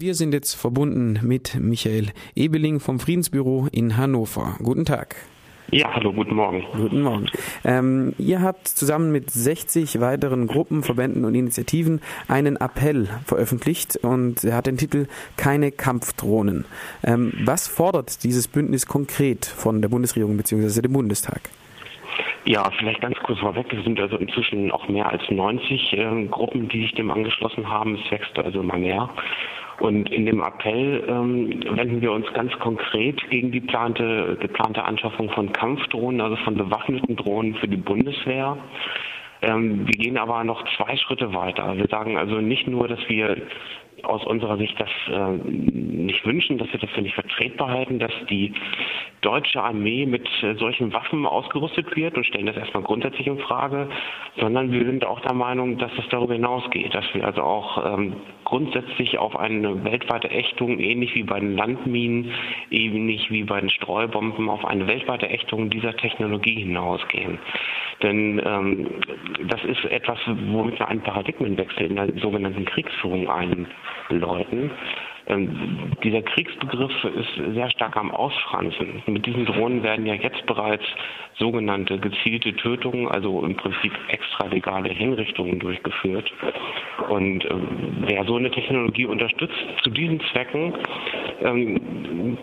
Wir sind jetzt verbunden mit Michael Ebeling vom Friedensbüro in Hannover. Guten Tag. Ja, hallo, guten Morgen. Guten Morgen. Ähm, ihr habt zusammen mit 60 weiteren Gruppen, Verbänden und Initiativen einen Appell veröffentlicht und er hat den Titel Keine Kampfdrohnen. Ähm, was fordert dieses Bündnis konkret von der Bundesregierung bzw. dem Bundestag? Ja, vielleicht ganz kurz vorweg. Es sind also inzwischen auch mehr als 90 äh, Gruppen, die sich dem angeschlossen haben. Es wächst also immer mehr. Und in dem Appell ähm, wenden wir uns ganz konkret gegen die plante, geplante Anschaffung von Kampfdrohnen, also von bewaffneten Drohnen für die Bundeswehr. Ähm, wir gehen aber noch zwei Schritte weiter. Wir sagen also nicht nur, dass wir aus unserer Sicht das äh, nicht wünschen, dass wir das für nicht vertretbar halten, dass die deutsche Armee mit äh, solchen Waffen ausgerüstet wird und stellen das erstmal grundsätzlich in Frage, sondern wir sind auch der Meinung, dass es darüber hinausgeht, dass wir also auch ähm, grundsätzlich auf eine weltweite Ächtung, ähnlich wie bei den Landminen, ähnlich wie bei den Streubomben, auf eine weltweite Ächtung dieser Technologie hinausgehen. Denn ähm, das ist etwas, womit wir einen Paradigmenwechsel in der sogenannten Kriegsführung einläuten. Ähm, dieser Kriegsbegriff ist sehr stark am Ausfransen. Mit diesen Drohnen werden ja jetzt bereits sogenannte gezielte Tötungen, also im Prinzip extralegale Hinrichtungen durchgeführt. Und ähm, wer so eine Technologie unterstützt zu diesen Zwecken, ähm,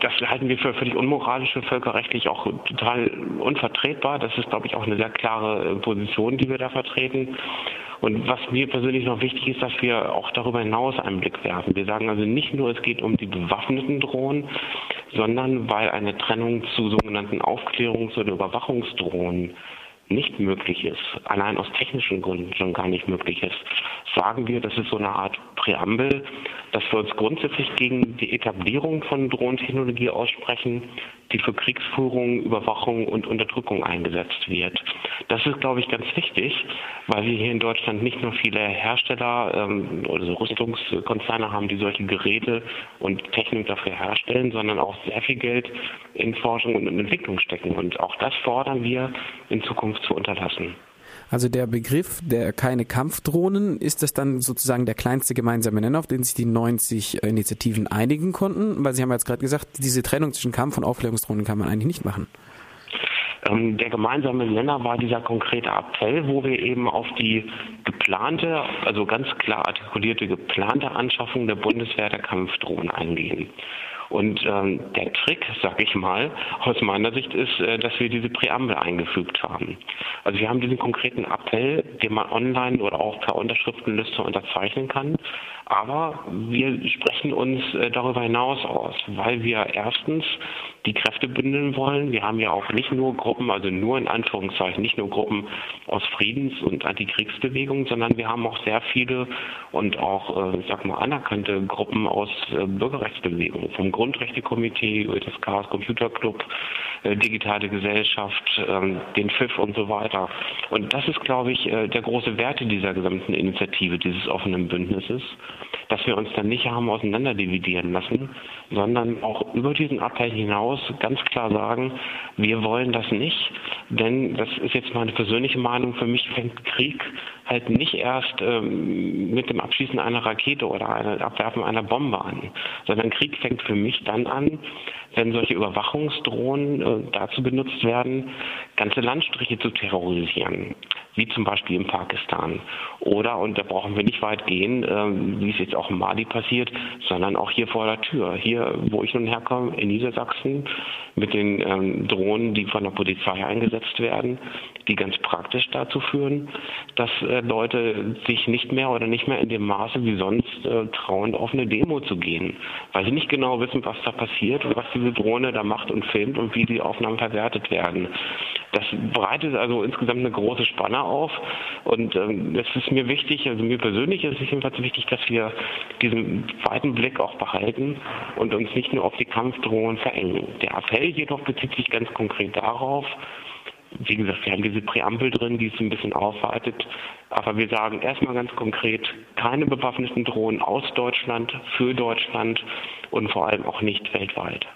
das halten wir für völlig unmoralisch und völkerrechtlich auch total unvertretbar. Das ist, glaube ich, auch eine sehr klare äh, Position, die wir da vertreten. Und was mir persönlich noch wichtig ist, dass wir auch darüber hinaus einen Blick werfen. Wir sagen also nicht nur, es geht um die bewaffneten Drohnen, sondern weil eine Trennung zu sogenannten Aufklärungs- oder Überwachungsdrohnen nicht möglich ist, allein aus technischen Gründen schon gar nicht möglich ist, sagen wir, das ist so eine Art Präambel, dass wir uns grundsätzlich gegen die Etablierung von Drohnentechnologie aussprechen, die für Kriegsführung, Überwachung und Unterdrückung eingesetzt wird. Das ist, glaube ich, ganz wichtig, weil wir hier in Deutschland nicht nur viele Hersteller ähm, oder so Rüstungskonzerne haben, die solche Geräte und Technik dafür herstellen, sondern auch sehr viel Geld in Forschung und in Entwicklung stecken. Und auch das fordern wir in Zukunft zu unterlassen. Also der Begriff der keine Kampfdrohnen, ist das dann sozusagen der kleinste gemeinsame Nenner, auf den sich die 90 Initiativen einigen konnten? Weil Sie haben jetzt gerade gesagt, diese Trennung zwischen Kampf- und Aufklärungsdrohnen kann man eigentlich nicht machen. Ähm, der gemeinsame Nenner war dieser konkrete Appell, wo wir eben auf die geplante, also ganz klar artikulierte geplante Anschaffung der Bundeswehr der Kampfdrohnen eingehen. Und ähm, der Trick, sag ich mal, aus meiner Sicht ist, äh, dass wir diese Präambel eingefügt haben. Also wir haben diesen konkreten Appell, den man online oder auch per Unterschriftenliste unterzeichnen kann. Aber wir sprechen uns äh, darüber hinaus aus, weil wir erstens die Kräfte bündeln wollen. Wir haben ja auch nicht nur Gruppen, also nur in Anführungszeichen, nicht nur Gruppen aus Friedens- und Antikriegsbewegungen, sondern wir haben auch sehr viele und auch, äh, ich sag mal, anerkannte Gruppen aus äh, Bürgerrechtsbewegungen, vom Grundrechtekomitee Chaos Computer Club, äh, digitale Gesellschaft, ähm, den FIF und so weiter. Und das ist, glaube ich, der große Werte dieser gesamten Initiative, dieses offenen Bündnisses dass wir uns dann nicht haben auseinanderdividieren lassen, sondern auch über diesen Appell hinaus ganz klar sagen, wir wollen das nicht, denn das ist jetzt meine persönliche Meinung, für mich fängt Krieg halt nicht erst ähm, mit dem Abschießen einer Rakete oder einem Abwerfen einer Bombe an, sondern Krieg fängt für mich dann an, wenn solche Überwachungsdrohnen äh, dazu benutzt werden, ganze Landstriche zu terrorisieren wie zum Beispiel in Pakistan. Oder, und da brauchen wir nicht weit gehen, äh, wie es jetzt auch in Mali passiert, sondern auch hier vor der Tür. Hier, wo ich nun herkomme, in Niedersachsen, mit den ähm, Drohnen, die von der Polizei eingesetzt werden, die ganz praktisch dazu führen, dass äh, Leute sich nicht mehr oder nicht mehr in dem Maße wie sonst äh, trauen, auf eine Demo zu gehen, weil sie nicht genau wissen, was da passiert und was diese Drohne da macht und filmt und wie die Aufnahmen verwertet werden. Das bereitet also insgesamt eine große Spanne auf. Und ähm, es ist mir wichtig, also mir persönlich ist es jedenfalls wichtig, dass wir diesen weiten Blick auch behalten und uns nicht nur auf die Kampfdrohungen verengen. Der Appell jedoch bezieht sich ganz konkret darauf, wie gesagt, wir haben diese Präambel drin, die es ein bisschen aufweitet. Aber wir sagen erstmal ganz konkret, keine bewaffneten Drohnen aus Deutschland, für Deutschland und vor allem auch nicht weltweit.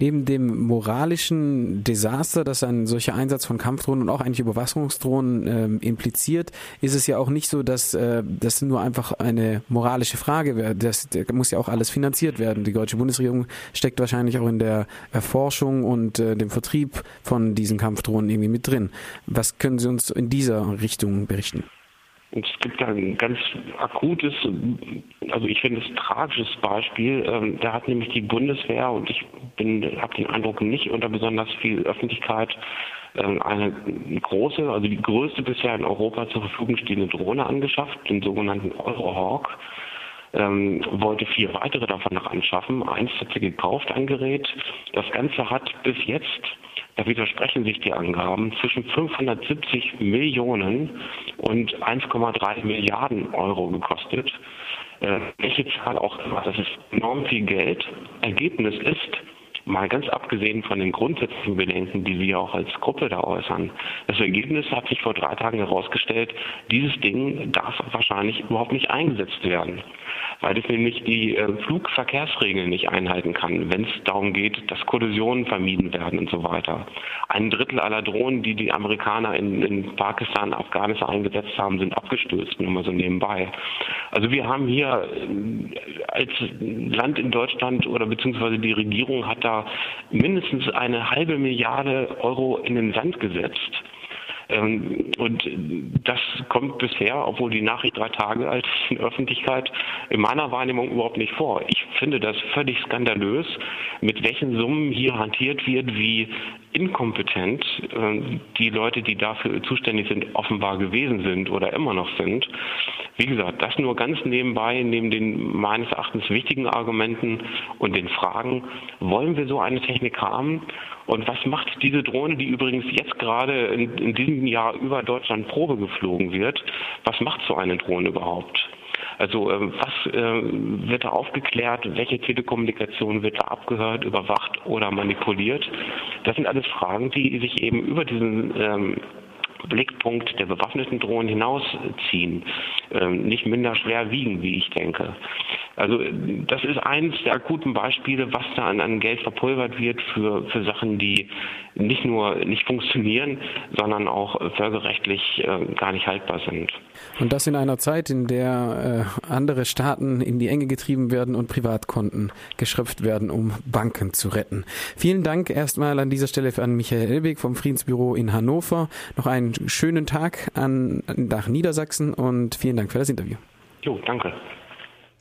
Neben dem moralischen Desaster, das ein solcher Einsatz von Kampfdrohnen und auch eigentlich Überwachungsdrohnen äh, impliziert, ist es ja auch nicht so, dass äh, das nur einfach eine moralische Frage wäre. Das, das muss ja auch alles finanziert werden. Die deutsche Bundesregierung steckt wahrscheinlich auch in der Erforschung und äh, dem Vertrieb von diesen Kampfdrohnen irgendwie mit drin. Was können Sie uns in dieser Richtung berichten? Es gibt ein ganz akutes, also ich finde es tragisches Beispiel. Ähm, da hat nämlich die Bundeswehr und ich habe den Eindruck nicht unter besonders viel Öffentlichkeit ähm, eine große, also die größte bisher in Europa zur Verfügung stehende Drohne angeschafft, den sogenannten Eurohawk. Ähm, wollte vier weitere davon noch anschaffen. Eins hat sie gekauft, ein Gerät. Das Ganze hat bis jetzt da widersprechen sich die Angaben, zwischen 570 Millionen und 1,3 Milliarden Euro gekostet. Äh, welche Zahl auch immer, das ist enorm viel Geld. Ergebnis ist, mal ganz abgesehen von den grundsätzlichen Bedenken, die wir auch als Gruppe da äußern, das Ergebnis hat sich vor drei Tagen herausgestellt, dieses Ding darf wahrscheinlich überhaupt nicht eingesetzt werden weil es nämlich die äh, Flugverkehrsregeln nicht einhalten kann, wenn es darum geht, dass Kollisionen vermieden werden und so weiter. Ein Drittel aller Drohnen, die die Amerikaner in, in Pakistan, Afghanistan eingesetzt haben, sind abgestürzt, nur mal so nebenbei. Also wir haben hier äh, als Land in Deutschland oder beziehungsweise die Regierung hat da mindestens eine halbe Milliarde Euro in den Sand gesetzt und das kommt bisher, obwohl die Nachricht drei Tage alt ist in Öffentlichkeit, in meiner Wahrnehmung überhaupt nicht vor. Ich finde das völlig skandalös, mit welchen Summen hier hantiert wird, wie inkompetent äh, die Leute, die dafür zuständig sind, offenbar gewesen sind oder immer noch sind. Wie gesagt, das nur ganz nebenbei, neben den meines Erachtens wichtigen Argumenten und den Fragen, wollen wir so eine Technik haben? Und was macht diese Drohne, die übrigens jetzt gerade in, in diesem Jahr über Deutschland Probe geflogen wird, was macht so eine Drohne überhaupt? Also ähm, was äh, wird da aufgeklärt, welche Telekommunikation wird da abgehört, überwacht oder manipuliert? Das sind alles Fragen, die sich eben über diesen ähm, Blickpunkt der bewaffneten Drohnen hinausziehen, ähm, nicht minder schwer wiegen, wie ich denke. Also das ist eines der akuten Beispiele, was da an, an Geld verpulvert wird für, für Sachen, die nicht nur nicht funktionieren, sondern auch völkerrechtlich äh, gar nicht haltbar sind. Und das in einer Zeit, in der äh, andere Staaten in die Enge getrieben werden und Privatkonten geschröpft werden, um Banken zu retten. Vielen Dank erstmal an dieser Stelle an Michael Elbig vom Friedensbüro in Hannover. Noch einen schönen Tag an, nach Niedersachsen und vielen Dank für das Interview. Jo, danke.